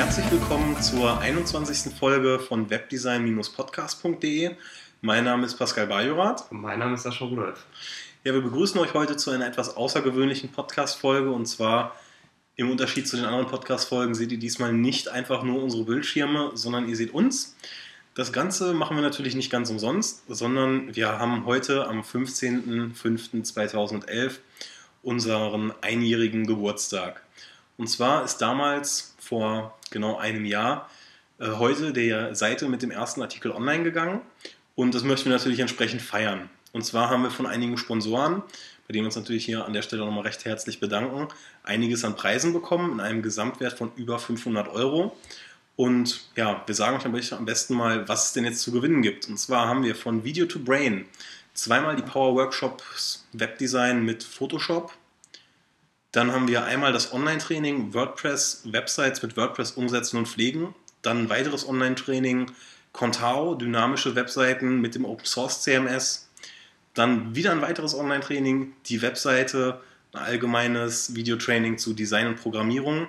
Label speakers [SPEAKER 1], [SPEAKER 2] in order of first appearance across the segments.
[SPEAKER 1] herzlich willkommen zur 21. Folge von webdesign-podcast.de. Mein Name ist Pascal Bajorath.
[SPEAKER 2] Und mein Name ist Sascha Rudolf.
[SPEAKER 1] Ja, wir begrüßen euch heute zu einer etwas außergewöhnlichen Podcast-Folge und zwar im Unterschied zu den anderen Podcast-Folgen seht ihr diesmal nicht einfach nur unsere Bildschirme, sondern ihr seht uns. Das Ganze machen wir natürlich nicht ganz umsonst, sondern wir haben heute am 15.05.2011 unseren einjährigen Geburtstag. Und zwar ist damals vor genau einem Jahr äh, heute der Seite mit dem ersten Artikel online gegangen und das möchten wir natürlich entsprechend feiern. Und zwar haben wir von einigen Sponsoren, bei denen wir uns natürlich hier an der Stelle nochmal recht herzlich bedanken, einiges an Preisen bekommen in einem Gesamtwert von über 500 Euro. Und ja, wir sagen euch am besten mal, was es denn jetzt zu gewinnen gibt. Und zwar haben wir von Video to Brain zweimal die Power Workshops Webdesign mit Photoshop. Dann haben wir einmal das Online-Training WordPress Websites mit WordPress umsetzen und pflegen. Dann ein weiteres Online-Training Contao, dynamische Webseiten mit dem Open Source CMS. Dann wieder ein weiteres Online-Training, die Webseite, ein allgemeines Videotraining zu Design und Programmierung.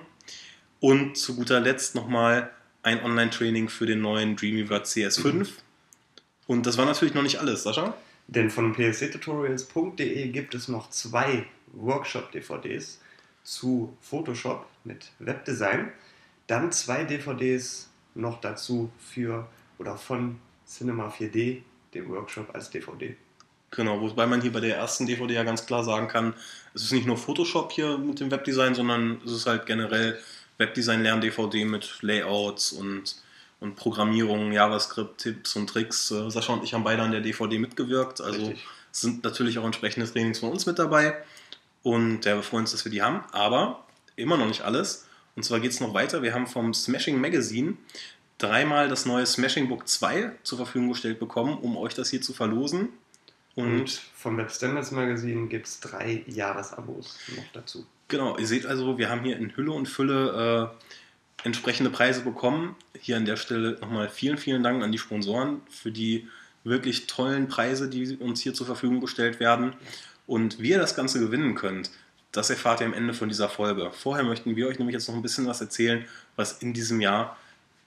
[SPEAKER 1] Und zu guter Letzt nochmal ein Online-Training für den neuen Dreamweaver CS5. Und das war natürlich noch nicht alles, Sascha.
[SPEAKER 2] Denn von psctutorials.de gibt es noch zwei Workshop-DVDs zu Photoshop mit Webdesign. Dann zwei DVDs noch dazu für oder von Cinema 4D, dem Workshop als DVD.
[SPEAKER 1] Genau, wobei man hier bei der ersten DVD ja ganz klar sagen kann, es ist nicht nur Photoshop hier mit dem Webdesign, sondern es ist halt generell Webdesign-Lern-DVD mit Layouts und, und Programmierung, JavaScript-Tipps und Tricks. Äh, Sascha und ich haben beide an der DVD mitgewirkt, also Richtig. sind natürlich auch entsprechende Trainings von uns mit dabei. Und ja, wir freuen uns, dass wir die haben, aber immer noch nicht alles. Und zwar geht es noch weiter. Wir haben vom Smashing Magazine dreimal das neue Smashing Book 2 zur Verfügung gestellt bekommen, um euch das hier zu verlosen.
[SPEAKER 2] Und, Und vom Web Standards Magazine gibt es drei Jahresabos noch dazu.
[SPEAKER 1] Genau, ihr seht also, wir haben hier in Hülle und Fülle äh, entsprechende Preise bekommen. Hier an der Stelle nochmal vielen, vielen Dank an die Sponsoren für die wirklich tollen Preise, die uns hier zur Verfügung gestellt werden. Und wie ihr das Ganze gewinnen könnt, das erfahrt ihr am Ende von dieser Folge. Vorher möchten wir euch nämlich jetzt noch ein bisschen was erzählen, was in diesem Jahr,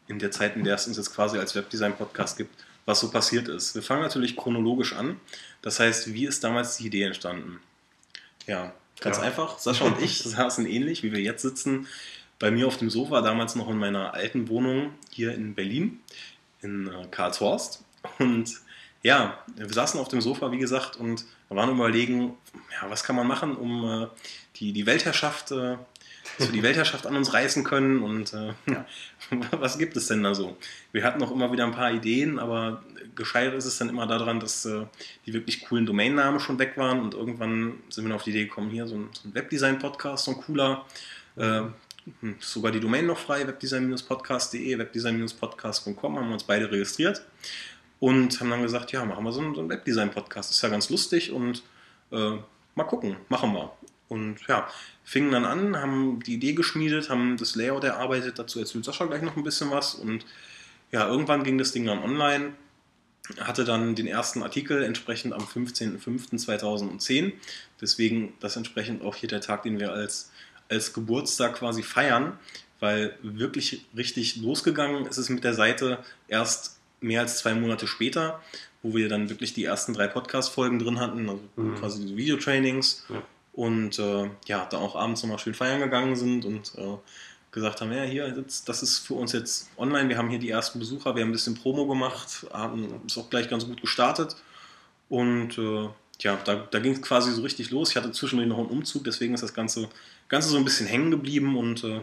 [SPEAKER 1] in der Zeit, in der es uns jetzt quasi als Webdesign-Podcast gibt, was so passiert ist. Wir fangen natürlich chronologisch an. Das heißt, wie ist damals die Idee entstanden? Ja, ganz ja. einfach. Sascha und ich saßen ähnlich, wie wir jetzt sitzen, bei mir auf dem Sofa, damals noch in meiner alten Wohnung hier in Berlin, in äh, Karlshorst. Und ja, wir saßen auf dem Sofa, wie gesagt, und waren überlegen, ja, was kann man machen, um äh, die, die Weltherrschaft äh, so die Weltherrschaft an uns reißen können und äh, ja, was gibt es denn da so? Wir hatten noch immer wieder ein paar Ideen, aber gescheitert ist es dann immer daran, dass äh, die wirklich coolen Domainnamen schon weg waren und irgendwann sind wir auf die Idee gekommen, hier so ein, so ein Webdesign-Podcast, so ein cooler, äh, hm, sogar die Domain noch frei, webdesign-podcast.de, webdesign-podcast.com, haben wir uns beide registriert und haben dann gesagt, ja, machen wir so einen, so einen Webdesign-Podcast, ist ja ganz lustig und äh, mal gucken, machen wir. Und ja, fingen dann an, haben die Idee geschmiedet, haben das Layout erarbeitet, dazu erzählt Sascha gleich noch ein bisschen was. Und ja, irgendwann ging das Ding dann online, hatte dann den ersten Artikel entsprechend am 15.05.2010, deswegen das entsprechend auch hier der Tag, den wir als, als Geburtstag quasi feiern, weil wirklich richtig losgegangen ist es mit der Seite. Erst mehr als zwei Monate später, wo wir dann wirklich die ersten drei Podcast-Folgen drin hatten, also mhm. quasi die Videotrainings. Ja und äh, ja, da auch abends nochmal schön feiern gegangen sind und äh, gesagt haben, ja, hier, jetzt, das ist für uns jetzt online, wir haben hier die ersten Besucher, wir haben ein bisschen Promo gemacht, haben, ist auch gleich ganz gut gestartet und äh, ja, da, da ging es quasi so richtig los. Ich hatte zwischendurch noch einen Umzug, deswegen ist das Ganze, Ganze so ein bisschen hängen geblieben und äh,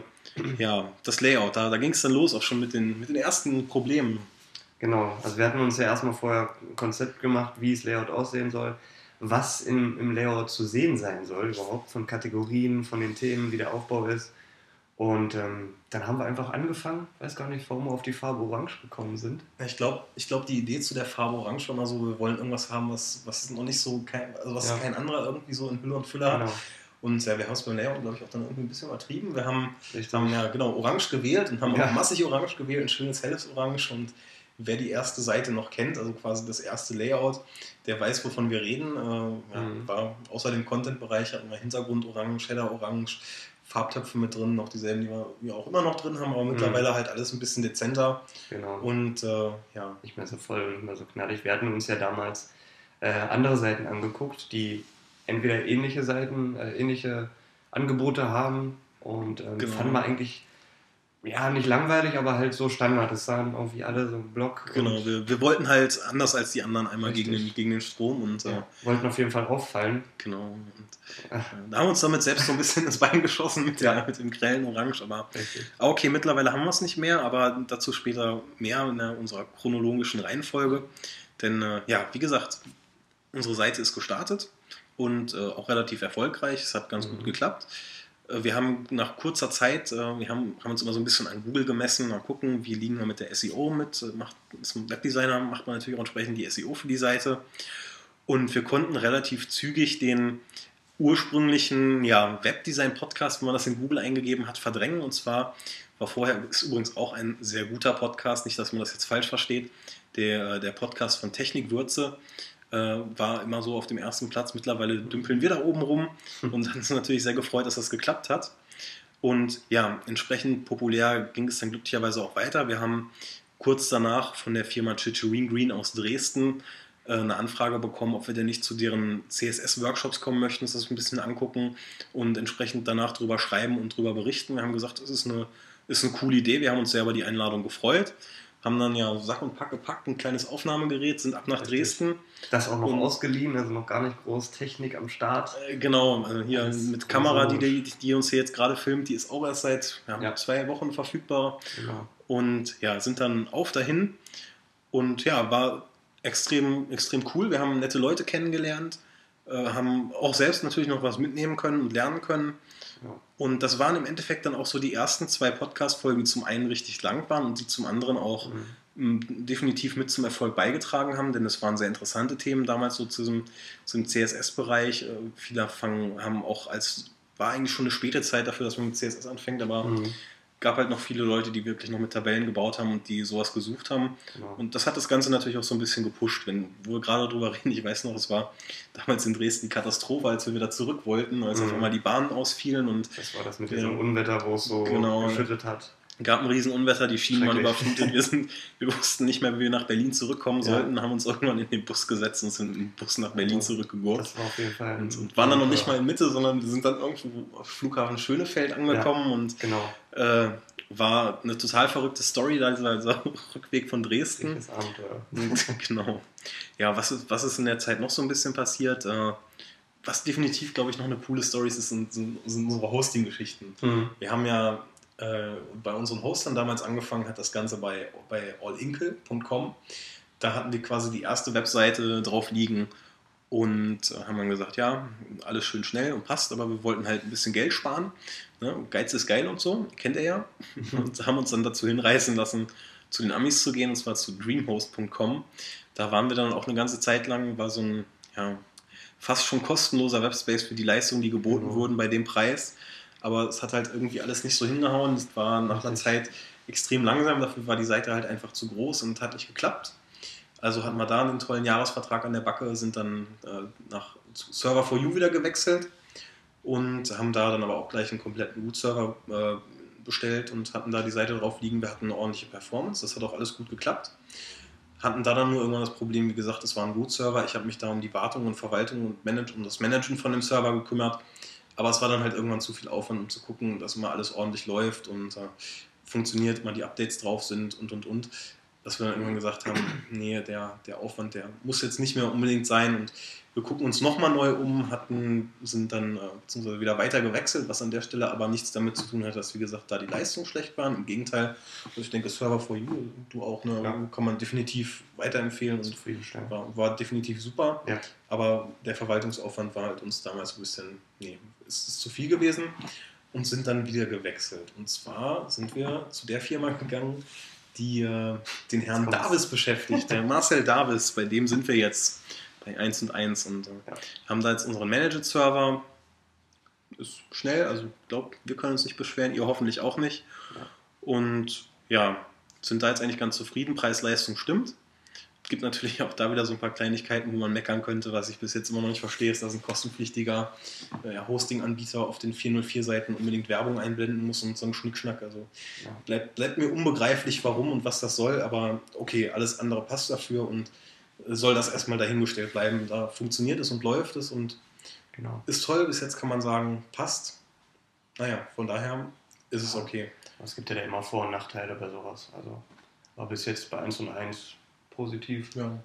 [SPEAKER 1] ja, das Layout, da, da ging es dann los, auch schon mit den, mit den ersten Problemen.
[SPEAKER 2] Genau, also wir hatten uns ja erstmal vorher ein Konzept gemacht, wie das Layout aussehen soll was im, im Layout zu sehen sein soll, überhaupt von Kategorien, von den Themen, wie der Aufbau ist. Und ähm, dann haben wir einfach angefangen, weiß gar nicht, warum wir auf die Farbe Orange gekommen sind.
[SPEAKER 1] Ich glaube, ich glaub, die Idee zu der Farbe Orange war mal so, wir wollen irgendwas haben, was, was noch nicht so, kein, also was ja. kein anderer irgendwie so in Hülle und Fülle genau. hat. Und ja, wir haben es beim Layout, glaube ich, auch dann irgendwie ein bisschen übertrieben. Wir haben, haben ja genau Orange gewählt und haben ja. auch massig Orange gewählt, ein schönes helles Orange und wer die erste Seite noch kennt, also quasi das erste Layout, der weiß, wovon wir reden. Äh, ja, mhm. War außer dem Content-Bereich hatten wir Hintergrund orange, Header orange, Farbtöpfe mit drin, noch dieselben, die wir, wir auch immer noch drin haben, aber mittlerweile mhm. halt alles ein bisschen dezenter.
[SPEAKER 2] Genau.
[SPEAKER 1] Und äh, ja.
[SPEAKER 2] Nicht mehr so voll, nicht mehr so knallig. Wir hatten uns ja damals äh, andere Seiten angeguckt, die entweder ähnliche Seiten, äh, ähnliche Angebote haben und ähm, genau. fanden wir eigentlich ja, nicht langweilig, aber halt so Standard. Das sahen irgendwie alle so ein Block.
[SPEAKER 1] Genau, wir, wir wollten halt anders als die anderen einmal gegen den, gegen den Strom und. Ja,
[SPEAKER 2] äh, wollten auf jeden Fall auffallen.
[SPEAKER 1] Genau. Und, äh, da haben wir uns damit selbst so ein bisschen ins Bein geschossen mit, ja. der, mit dem grellen Orange. Aber okay, mittlerweile haben wir es nicht mehr, aber dazu später mehr in der, unserer chronologischen Reihenfolge. Denn äh, ja, wie gesagt, unsere Seite ist gestartet und äh, auch relativ erfolgreich. Es hat ganz mhm. gut geklappt. Äh, wir haben nach kurzer Zeit, äh, wir haben, haben uns immer so ein bisschen an Google gemessen, mal gucken, wie liegen wir mit der SEO mit. Äh, macht, ist Webdesigner macht man natürlich auch entsprechend die SEO für die Seite. Und wir konnten relativ zügig den ursprünglichen ja, Webdesign-Podcast, wenn man das in Google eingegeben hat, verdrängen. Und zwar war vorher, ist übrigens auch ein sehr guter Podcast, nicht, dass man das jetzt falsch versteht, der, der Podcast von Technikwürze äh, war immer so auf dem ersten Platz. Mittlerweile dümpeln wir da oben rum und dann ist natürlich sehr gefreut, dass das geklappt hat. Und ja, entsprechend populär ging es dann glücklicherweise auch weiter. Wir haben kurz danach von der Firma Chichurin Green aus Dresden äh, eine Anfrage bekommen, ob wir denn nicht zu deren CSS-Workshops kommen möchten, uns das ein bisschen angucken und entsprechend danach drüber schreiben und drüber berichten. Wir haben gesagt, das ist eine, ist eine coole Idee. Wir haben uns sehr über die Einladung gefreut haben dann ja Sack und Pack gepackt, ein kleines Aufnahmegerät, sind ab nach Richtig. Dresden.
[SPEAKER 2] Das auch noch und, ausgeliehen, also noch gar nicht groß Technik am Start.
[SPEAKER 1] Äh, genau, also hier Alles mit Kamera, die, die, die, uns hier jetzt gerade filmt, die ist auch erst seit ja, ja. zwei Wochen verfügbar. Genau. Und ja, sind dann auf dahin und ja, war extrem, extrem cool. Wir haben nette Leute kennengelernt, äh, haben auch selbst natürlich noch was mitnehmen können und lernen können. Und das waren im Endeffekt dann auch so die ersten zwei Podcast-Folgen, die zum einen richtig lang waren und die zum anderen auch mhm. definitiv mit zum Erfolg beigetragen haben, denn es waren sehr interessante Themen damals so zu diesem, zum CSS-Bereich. Äh, viele fangen, haben auch als, war eigentlich schon eine späte Zeit dafür, dass man mit CSS anfängt, aber mhm gab halt noch viele Leute, die wirklich noch mit Tabellen gebaut haben und die sowas gesucht haben. Genau. Und das hat das Ganze natürlich auch so ein bisschen gepusht. Wenn wir gerade darüber reden, ich weiß noch, es war damals in Dresden die Katastrophe, als wir wieder zurück wollten, als mhm. auf einmal die Bahnen ausfielen. Und
[SPEAKER 2] das war das mit diesem Unwetter, wo es so genau, geschüttet hat
[SPEAKER 1] gab ein Riesenunwetter, die Schienen waren überflutet. Wir, sind, wir wussten nicht mehr, wie wir nach Berlin zurückkommen ja. sollten, haben uns irgendwann in den Bus gesetzt und sind in den Bus nach Berlin zurückgegurkt. Das war auf jeden Fall. Und, und waren dann noch nicht mal in Mitte, sondern wir sind dann irgendwo auf Flughafen Schönefeld angekommen ja, und
[SPEAKER 2] genau.
[SPEAKER 1] äh, war eine total verrückte Story, da dieser Rückweg von Dresden. Und, genau. Ja, was ist, was ist in der Zeit noch so ein bisschen passiert? Äh, was definitiv, glaube ich, noch eine coole Story ist, sind, sind, sind unsere Hosting-Geschichten. Mhm. Wir haben ja äh, bei unseren Hostern damals angefangen, hat das Ganze bei, bei allinkle.com. Da hatten wir quasi die erste Webseite drauf liegen und äh, haben dann gesagt, ja, alles schön schnell und passt, aber wir wollten halt ein bisschen Geld sparen. Ne? Geiz ist geil und so, kennt ihr ja. Und haben uns dann dazu hinreißen lassen, zu den Amis zu gehen, und zwar zu dreamhost.com. Da waren wir dann auch eine ganze Zeit lang, war so ein ja, fast schon kostenloser Webspace für die Leistungen, die geboten mhm. wurden bei dem Preis aber es hat halt irgendwie alles nicht so hingehauen. Es war nach einer Zeit extrem langsam, dafür war die Seite halt einfach zu groß und hat nicht geklappt. Also hatten wir da einen tollen Jahresvertrag an der Backe, sind dann äh, nach Server 4 U wieder gewechselt und haben da dann aber auch gleich einen kompletten Root-Server äh, bestellt und hatten da die Seite drauf liegen. Wir hatten eine ordentliche Performance, das hat auch alles gut geklappt. Hatten da dann nur irgendwann das Problem, wie gesagt, es war ein Root-Server. Ich habe mich da um die Wartung und Verwaltung und Manage, um das Managen von dem Server gekümmert. Aber es war dann halt irgendwann zu viel Aufwand, um zu gucken, dass immer alles ordentlich läuft und äh, funktioniert, immer die Updates drauf sind und und und. Dass wir dann irgendwann gesagt haben, nee, der, der Aufwand, der muss jetzt nicht mehr unbedingt sein und wir gucken uns nochmal neu um, hatten, sind dann äh, wieder weiter gewechselt, was an der Stelle aber nichts damit zu tun hat, dass, wie gesagt, da die Leistungen schlecht waren. Im Gegenteil, also ich denke, Server for You, du auch, ne, ja. kann man definitiv weiterempfehlen und war, war definitiv super. Ja. Aber der Verwaltungsaufwand war halt uns damals ein bisschen, nee, ist, ist zu viel gewesen und sind dann wieder gewechselt. Und zwar sind wir zu der Firma gegangen, die äh, den Herrn Davis beschäftigt, der Marcel Davis, bei dem sind wir jetzt bei 1 und 1 und äh, ja. haben da jetzt unseren Managed-Server. Ist schnell, also ich glaube, wir können uns nicht beschweren, ihr hoffentlich auch nicht. Ja. Und ja, sind da jetzt eigentlich ganz zufrieden. Preis-Leistung stimmt. Gibt natürlich auch da wieder so ein paar Kleinigkeiten, wo man meckern könnte. Was ich bis jetzt immer noch nicht verstehe, ist, dass ein kostenpflichtiger äh, Hosting-Anbieter auf den 404-Seiten unbedingt Werbung einblenden muss und so ein Schnickschnack. Also
[SPEAKER 2] Ja.
[SPEAKER 1] bleibt, bleibt mir unbegreiflich, warum und was das soll. Aber okay, alles andere passt dafür und äh, soll das erstmal dahingestellt bleiben. Da funktioniert es und läuft es und
[SPEAKER 2] Genau.
[SPEAKER 1] ist toll. Bis jetzt kann man sagen, passt. Naja, von daher ist es okay.
[SPEAKER 2] Aber Es gibt ja da immer Vor- und Nachteile bei sowas. Also war bis jetzt bei 1 und 1 positiv.
[SPEAKER 1] Ja.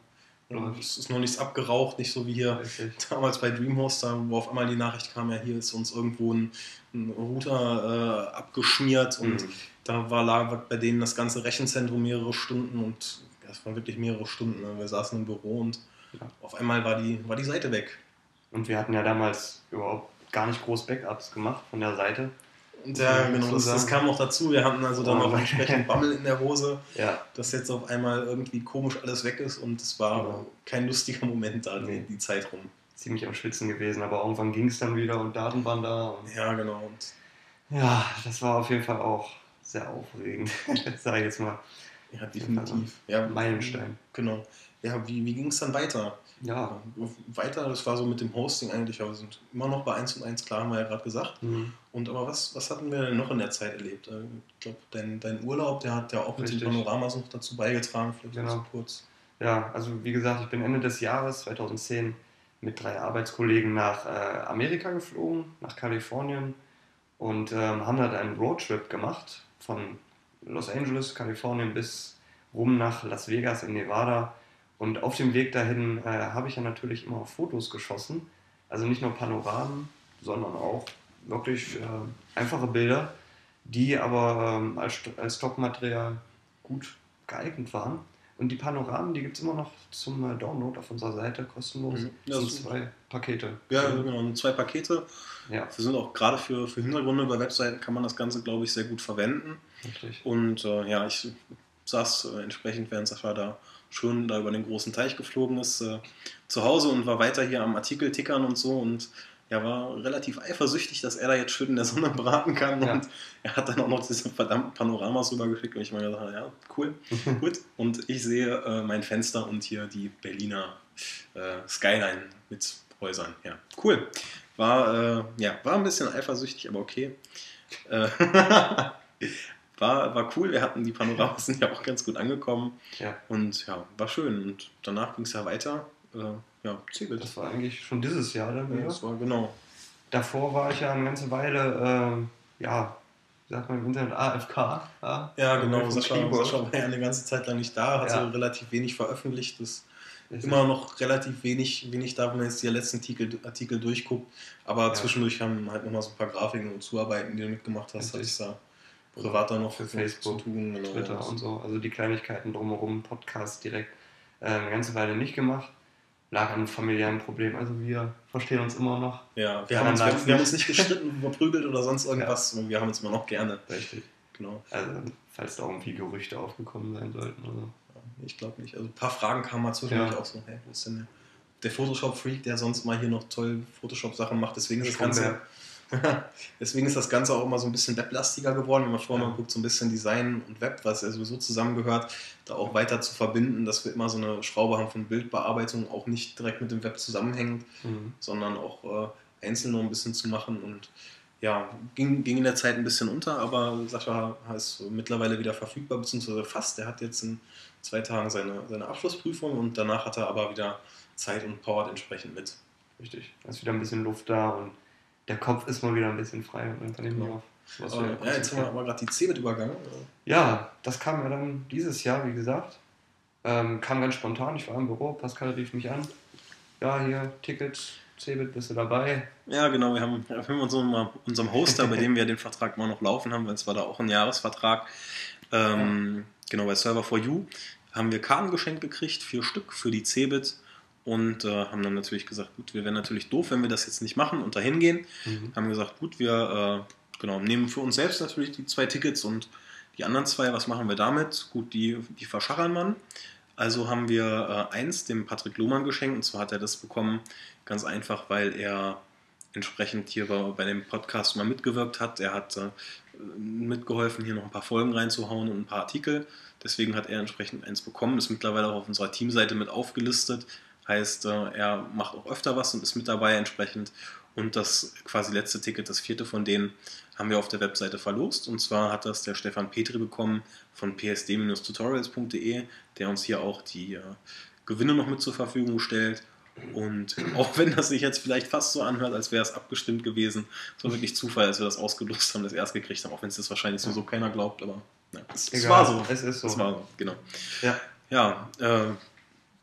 [SPEAKER 1] Ja, es ist noch nichts abgeraucht, nicht so wie hier
[SPEAKER 2] Richtig.
[SPEAKER 1] damals bei Dreamhoster, wo auf einmal die Nachricht kam, ja, hier ist uns irgendwo ein, ein Router äh, abgeschmiert und
[SPEAKER 2] Mhm.
[SPEAKER 1] da war lag bei denen das ganze Rechenzentrum mehrere Stunden und ja, es waren wirklich mehrere Stunden. Ne? Wir saßen im Büro und
[SPEAKER 2] Ja.
[SPEAKER 1] auf einmal war die, war die Seite weg.
[SPEAKER 2] Und wir hatten ja damals überhaupt gar nicht groß Backups gemacht von der Seite.
[SPEAKER 1] Und ja, genau, das, das kam noch dazu. Wir hatten also dann
[SPEAKER 2] Oh.
[SPEAKER 1] auch entsprechend Bammel in der Hose,
[SPEAKER 2] Ja.
[SPEAKER 1] dass jetzt auf einmal irgendwie komisch alles weg ist und es war
[SPEAKER 2] Genau.
[SPEAKER 1] kein lustiger Moment da,
[SPEAKER 2] Nee.
[SPEAKER 1] die, die Zeit rum.
[SPEAKER 2] Ziemlich am Schwitzen gewesen, aber irgendwann ging es dann wieder und Daten waren da. Und
[SPEAKER 1] Ja, genau. Und
[SPEAKER 2] ja, das war auf jeden Fall auch sehr aufregend, sage ich jetzt mal.
[SPEAKER 1] Ja, definitiv. Ja,
[SPEAKER 2] Meilenstein.
[SPEAKER 1] Genau. Ja, wie, wie ging es dann weiter?
[SPEAKER 2] Ja.
[SPEAKER 1] Weiter, das war so mit dem Hosting eigentlich, aber wir sind immer noch bei 1 und 1, klar, haben wir ja gerade gesagt.
[SPEAKER 2] Mhm.
[SPEAKER 1] Und aber was, was hatten wir denn noch in der Zeit erlebt? Äh, Ich glaube, dein, dein Urlaub, der hat ja auch mit
[SPEAKER 2] Richtig.
[SPEAKER 1] den Panoramas noch dazu beigetragen, vielleicht
[SPEAKER 2] Genau.
[SPEAKER 1] so kurz.
[SPEAKER 2] Ja, also wie gesagt, ich bin Ende des Jahres 2010 mit drei Arbeitskollegen nach äh, Amerika geflogen, nach Kalifornien und ähm, haben dort einen Roadtrip gemacht von Los Angeles, Kalifornien bis rum nach Las Vegas in Nevada. Und auf dem Weg dahin äh, habe ich ja natürlich immer Fotos geschossen. Also nicht nur Panoramen, sondern auch wirklich äh, einfache Bilder, die aber ähm, als, als Stockmaterial gut geeignet waren. Und die Panoramen, die gibt es immer noch zum äh, Download auf unserer Seite, kostenlos.
[SPEAKER 1] Mhm. Ja,
[SPEAKER 2] Das sind zwei Pakete.
[SPEAKER 1] Ja, genau, zwei Pakete.
[SPEAKER 2] Ja,
[SPEAKER 1] Wir sind auch gerade für, für Hintergründe bei Webseiten kann man das Ganze, glaube ich, sehr gut verwenden.
[SPEAKER 2] Richtig.
[SPEAKER 1] Und äh, ja, ich saß äh, entsprechend, während Sascha da schön da über den großen Teich geflogen ist, äh, zu Hause und war weiter hier am Artikel tickern und so und ja, war relativ eifersüchtig, dass er da jetzt schön in der Sonne braten kann
[SPEAKER 2] Ja.
[SPEAKER 1] und er hat dann auch noch diese verdammten Panoramas rübergeschickt und ich mir gedacht, ja, cool, gut. Und ich sehe äh, mein Fenster und hier die Berliner äh, Skyline mit Häusern. Ja, cool. War, äh, ja, war ein bisschen eifersüchtig, aber okay. Äh, war, war cool. Wir hatten die Panoramas sind ja auch ganz gut angekommen.
[SPEAKER 2] Ja.
[SPEAKER 1] Und ja, war schön. Und danach ging es ja weiter. Äh, ja, Cebit.
[SPEAKER 2] Das war eigentlich schon dieses Jahr dann
[SPEAKER 1] Ja,
[SPEAKER 2] wieder.
[SPEAKER 1] das war genau.
[SPEAKER 2] Davor war ich ja eine ganze Weile, ähm, ja, wie sagt man im Internet, AFK. Ja,
[SPEAKER 1] Ja, genau. Sascha. Sascha war ja eine ganze Zeit lang nicht da, hat
[SPEAKER 2] Ja.
[SPEAKER 1] so relativ wenig veröffentlicht. Das
[SPEAKER 2] Richtig.
[SPEAKER 1] immer noch relativ wenig, wenig da, wenn man jetzt die letzten Artikel, Artikel durchguckt. Aber
[SPEAKER 2] Ja.
[SPEAKER 1] zwischendurch haben halt nochmal so ein paar Grafiken und Zuarbeiten, die du mitgemacht hast, hatte ich da privat dann noch
[SPEAKER 2] Für Facebook,
[SPEAKER 1] tun. Genau.
[SPEAKER 2] Twitter und so. Also die Kleinigkeiten drumherum, Podcast direkt äh, eine ganze Weile nicht gemacht. Lag an einem familiären Problem. Also wir verstehen uns immer noch.
[SPEAKER 1] Ja, wir
[SPEAKER 2] Ja,
[SPEAKER 1] haben, uns, wir, wir haben uns nicht gestritten, verprügelt oder sonst irgendwas. sondern Wir haben uns immer noch gerne.
[SPEAKER 2] Richtig.
[SPEAKER 1] Genau.
[SPEAKER 2] Also falls da irgendwie Gerüchte aufgekommen sein sollten. Oder so.
[SPEAKER 1] Ich glaube nicht. Also ein paar Fragen kamen mal zwischendurch
[SPEAKER 2] Ja.
[SPEAKER 1] auch so, hey, wo ist denn der, der Photoshop-Freak, der sonst mal hier noch toll Photoshop-Sachen macht. Deswegen ist das Ganze. Deswegen ist das Ganze auch immer so ein bisschen weblastiger geworden, wenn man vorher
[SPEAKER 2] Ja.
[SPEAKER 1] mal guckt, so ein bisschen Design und Web, was ja sowieso zusammengehört, da auch weiter zu verbinden, dass wir immer so eine Schraube haben von Bildbearbeitung, auch nicht direkt mit dem Web zusammenhängend,
[SPEAKER 2] Mhm.
[SPEAKER 1] sondern auch äh, einzeln noch ein bisschen zu machen und ja, ging, ging in der Zeit ein bisschen unter, aber Sascha ist mittlerweile wieder verfügbar, beziehungsweise fast. Er hat jetzt in zwei Tagen seine, seine Abschlussprüfung und danach hat er aber wieder Zeit und powert entsprechend mit.
[SPEAKER 2] Richtig. Da ist wieder ein bisschen Luft da und der Kopf ist mal wieder ein bisschen frei und dann kann ich
[SPEAKER 1] Genau.
[SPEAKER 2] auf was wieder
[SPEAKER 1] ja, jetzt haben wir aber gerade die Cebit übergangen.
[SPEAKER 2] Ja, das kam ja dann dieses Jahr, wie gesagt. Ähm, kam ganz spontan. Ich war im Büro, Pascal rief mich an. Ja, hier, Tickets, Cebit, bist du dabei?
[SPEAKER 1] Ja, genau. Wir haben, wir haben unserem, unserem Hoster, bei dem wir den Vertrag immer noch laufen haben, weil es war da auch ein Jahresvertrag, ähm, genau bei Server for You, haben wir Karten geschenkt gekriegt, vier Stück für die Cebit und äh, haben dann natürlich gesagt, gut, wir wären natürlich doof, wenn wir das jetzt nicht machen und dahin gehen.
[SPEAKER 2] Mhm.
[SPEAKER 1] Haben gesagt, gut, wir äh, genau, nehmen für uns selbst natürlich die zwei Tickets und die anderen zwei, was machen wir damit? Gut, die, die verschachern man. Also haben wir äh, eins dem Patrick Lohmann geschenkt und zwar hat er das bekommen, ganz einfach, weil er entsprechend hier bei, bei, dem Podcast mal mitgewirkt hat. Er hat äh, mitgeholfen, hier noch ein paar Folgen reinzuhauen und ein paar Artikel. Deswegen hat er entsprechend eins bekommen, ist mittlerweile auch auf unserer Teamseite mit aufgelistet. Heißt, äh, er macht auch öfter was und ist mit dabei entsprechend. Und das quasi letzte Ticket, das vierte von denen, haben wir auf der Webseite verlost. Und zwar hat das der Stefan Petri bekommen von psd-tutorials.de, der uns hier auch die äh, Gewinne noch mit zur Verfügung stellt. Und auch wenn das sich jetzt vielleicht fast so anhört, als wäre es abgestimmt gewesen, es war wirklich Zufall, als wir das ausgelost haben, das erst gekriegt haben, auch wenn es das wahrscheinlich sowieso keiner glaubt, aber ja, es, es, war so. Es ist so. Es war so, genau. Ja, ja äh,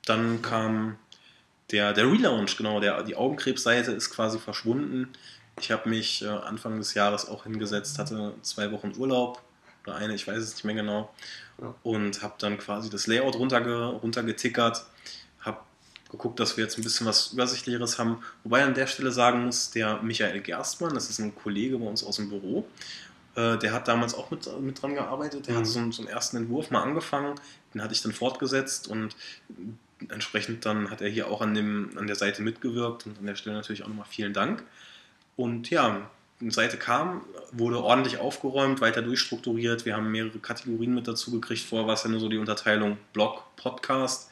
[SPEAKER 1] dann kam der, der Relaunch, genau, der, die Augenkrebsseite ist quasi verschwunden. Ich habe mich äh, Anfang des Jahres auch hingesetzt, hatte zwei Wochen Urlaub oder eine, ich weiß es nicht mehr genau, ja. und habe dann quasi das Layout runterge runtergetickert, habe geguckt, dass wir jetzt ein bisschen was Übersichtlicheres haben. Wobei an der Stelle sagen muss, der Michael Gerstmann, das ist ein Kollege bei uns aus dem Büro, äh, der hat damals auch mit, mit dran gearbeitet. Der mhm. hat so, so einen ersten Entwurf mal angefangen, den hatte ich dann fortgesetzt und entsprechend dann hat er hier auch an, dem, an der Seite mitgewirkt und an der Stelle natürlich auch nochmal vielen Dank. Und ja, die Seite kam, wurde ordentlich aufgeräumt, weiter durchstrukturiert. Wir haben mehrere Kategorien mit dazu gekriegt. Vorher war es ja nur so die Unterteilung Blog, Podcast.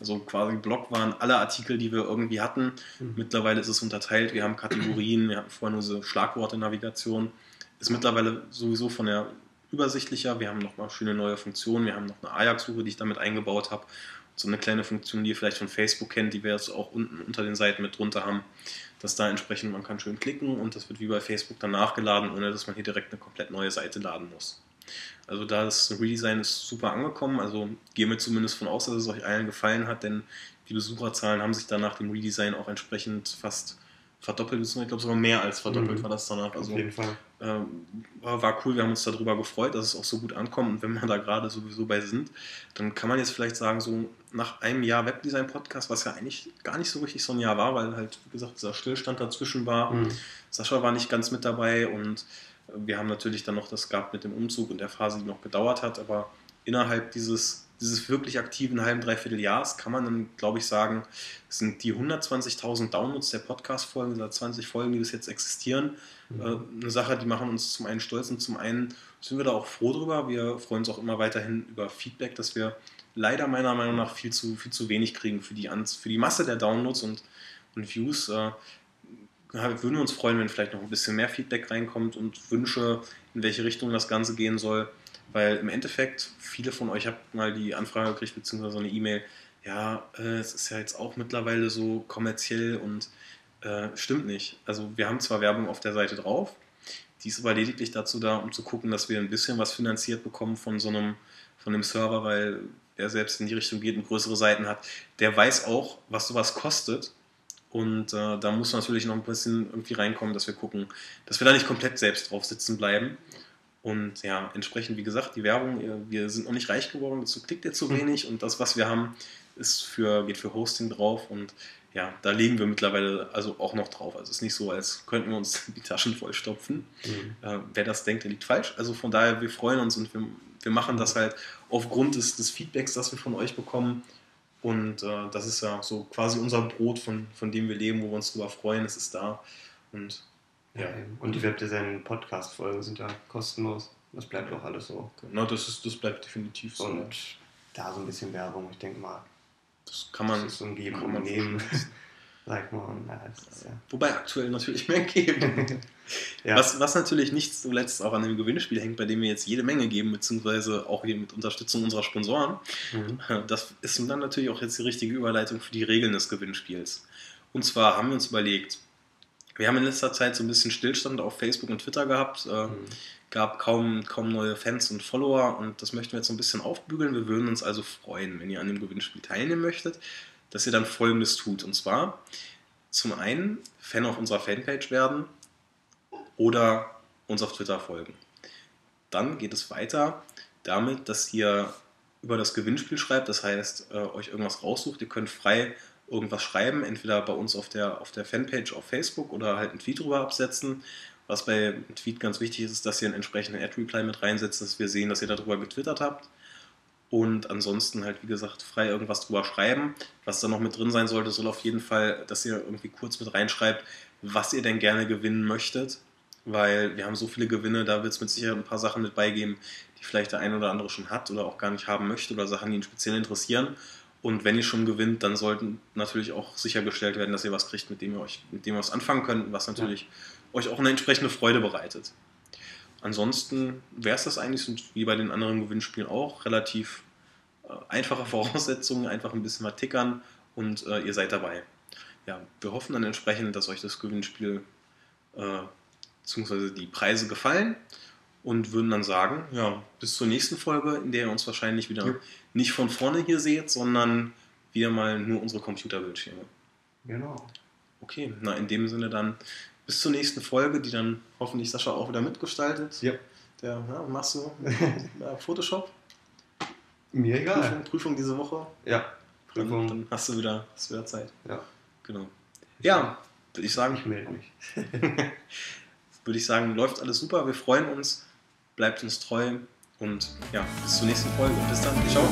[SPEAKER 1] Also quasi Blog waren alle Artikel, die wir irgendwie hatten. Mhm. Mittlerweile ist es unterteilt. Wir haben Kategorien. Wir hatten vorher nur so Schlagworte-Navigation. Ist mittlerweile sowieso von der übersichtlicher. Wir haben nochmal schöne neue Funktionen. Wir haben noch eine Ajax-Suche, die ich damit eingebaut habe so eine kleine Funktion, die ihr vielleicht von Facebook kennt, die wir jetzt auch unten unter den Seiten mit drunter haben, dass da entsprechend man kann schön klicken und das wird wie bei Facebook dann nachgeladen, ohne dass man hier direkt eine komplett neue Seite laden muss. Also das Redesign ist super angekommen, also gehen wir zumindest von aus, dass es euch allen gefallen hat, denn die Besucherzahlen haben sich dann nach dem Redesign auch entsprechend fast verdoppelt, ich glaube sogar mehr als verdoppelt mhm. war das danach. Also, Auf jeden Fall. Ähm, war cool, wir haben uns darüber gefreut, dass es auch so gut ankommt und wenn wir da gerade sowieso bei sind, dann kann man jetzt vielleicht sagen, so nach einem Jahr Webdesign-Podcast, was ja eigentlich gar nicht so richtig so ein Jahr war, weil halt, wie gesagt, dieser Stillstand dazwischen war. Mhm. Sascha war nicht ganz mit dabei und wir haben natürlich dann noch das gehabt mit dem Umzug und der Phase, die noch gedauert hat, aber innerhalb dieses dieses wirklich aktiven halben, dreiviertel Jahres kann man dann, glaube ich, sagen, sind die 120.000 Downloads der Podcast-Folgen, dieser 20 Folgen, die bis jetzt existieren, mhm. äh, eine Sache, die machen uns zum einen stolz und zum einen sind wir da auch froh drüber. Wir freuen uns auch immer weiterhin über Feedback, dass wir leider meiner Meinung nach viel zu, viel zu wenig kriegen für die, für die Masse der Downloads und, und Views. Äh, würden wir uns freuen, wenn vielleicht noch ein bisschen mehr Feedback reinkommt und Wünsche, in welche Richtung das Ganze gehen soll. Weil im Endeffekt, viele von euch habt mal die Anfrage gekriegt, beziehungsweise eine E-Mail, ja, äh, es ist ja jetzt auch mittlerweile so kommerziell und äh, stimmt nicht. Also wir haben zwar Werbung auf der Seite drauf, die ist aber lediglich dazu da, um zu gucken, dass wir ein bisschen was finanziert bekommen von so einem, von einem Server, weil wer selbst in die Richtung geht und größere Seiten hat, der weiß auch, was sowas kostet. Und äh, da muss natürlich noch ein bisschen irgendwie reinkommen, dass wir gucken, dass wir da nicht komplett selbst drauf sitzen bleiben. Und ja, entsprechend, wie gesagt, die Werbung, wir sind noch nicht reich geworden, dazu klickt ihr zu hm. wenig und das, was wir haben, ist für, geht für Hosting drauf und ja, da legen wir mittlerweile also auch noch drauf. Also es ist nicht so, als könnten wir uns die Taschen vollstopfen. Mhm. Äh, wer das denkt, der liegt falsch. Also von daher, wir freuen uns und wir, wir machen das halt aufgrund des, des Feedbacks, das wir von euch bekommen. Und äh, das ist ja so quasi unser Brot, von, von dem wir leben, wo wir uns drüber freuen. Es ist da. Und
[SPEAKER 2] ja. Und die Webdesign-Podcast-Folgen sind ja kostenlos. Das bleibt auch alles so.
[SPEAKER 1] Genau, das, ist, das bleibt definitiv so.
[SPEAKER 2] Und da so ein bisschen Werbung, ich denke mal.
[SPEAKER 1] Das kann man. Das
[SPEAKER 2] ist so ein Geben und Nehmen. Sag mal.
[SPEAKER 1] Na, ja. Wobei aktuell natürlich mehr geben. ja. was, was natürlich nicht zuletzt auch an dem Gewinnspiel hängt, bei dem wir jetzt jede Menge geben, beziehungsweise auch hier mit Unterstützung unserer Sponsoren. Mhm. Das ist dann natürlich auch jetzt die richtige Überleitung für die Regeln des Gewinnspiels. Und zwar haben wir uns überlegt, wir haben in letzter Zeit so ein bisschen Stillstand auf Facebook und Twitter gehabt. Äh, mhm. Gab kaum, kaum neue Fans und Follower und das möchten wir jetzt so ein bisschen aufbügeln. Wir würden uns also freuen, wenn ihr an dem Gewinnspiel teilnehmen möchtet, dass ihr dann folgendes tut. Und zwar zum einen Fan auf unserer Fanpage werden oder uns auf Twitter folgen. Dann geht es weiter damit, dass ihr über das Gewinnspiel schreibt, das heißt, äh, euch irgendwas raussucht. Ihr könnt frei irgendwas schreiben, entweder bei uns auf der, auf der Fanpage auf Facebook oder halt einen Tweet drüber absetzen. Was bei Tweet ganz wichtig ist, ist, dass ihr einen entsprechenden Ad-Reply mit reinsetzt, dass wir sehen, dass ihr darüber getwittert habt. Und ansonsten halt, wie gesagt, frei irgendwas drüber schreiben. Was da noch mit drin sein sollte, soll auf jeden Fall, dass ihr irgendwie kurz mit reinschreibt, was ihr denn gerne gewinnen möchtet. Weil wir haben so viele Gewinne, da wird es mit Sicherheit ein paar Sachen mit beigeben, die vielleicht der ein oder andere schon hat oder auch gar nicht haben möchte oder Sachen, die ihn speziell interessieren. Und wenn ihr schon gewinnt, dann sollten natürlich auch sichergestellt werden, dass ihr was kriegt, mit dem ihr euch, mit dem ihr was anfangen könnt, was natürlich ja. euch auch eine entsprechende Freude bereitet. Ansonsten wäre es das eigentlich, wie bei den anderen Gewinnspielen auch, relativ äh, einfache Voraussetzungen, einfach ein bisschen mal tickern und äh, ihr seid dabei. Ja, wir hoffen dann entsprechend, dass euch das Gewinnspiel äh, bzw. die Preise gefallen und würden dann sagen, ja, bis zur nächsten Folge, in der ihr uns wahrscheinlich wieder ja. nicht von vorne hier seht, sondern wieder mal nur unsere Computerbildschirme.
[SPEAKER 2] Genau.
[SPEAKER 1] Okay, na in dem Sinne dann bis zur nächsten Folge, die dann hoffentlich Sascha auch wieder mitgestaltet.
[SPEAKER 2] Ja.
[SPEAKER 1] Der, ja, machst du Photoshop?
[SPEAKER 2] Mir egal.
[SPEAKER 1] Prüfung, Prüfung diese Woche?
[SPEAKER 2] Ja.
[SPEAKER 1] Prüfung. Dann, dann, hast, du wieder, hast du wieder Zeit.
[SPEAKER 2] Ja.
[SPEAKER 1] Genau. Ja, würde ich sagen.
[SPEAKER 2] Ich melde mich.
[SPEAKER 1] würde ich sagen, läuft alles super. Wir freuen uns. Bleibt uns treu. Und ja, bis zur nächsten Folge. Bis dann. Ciao.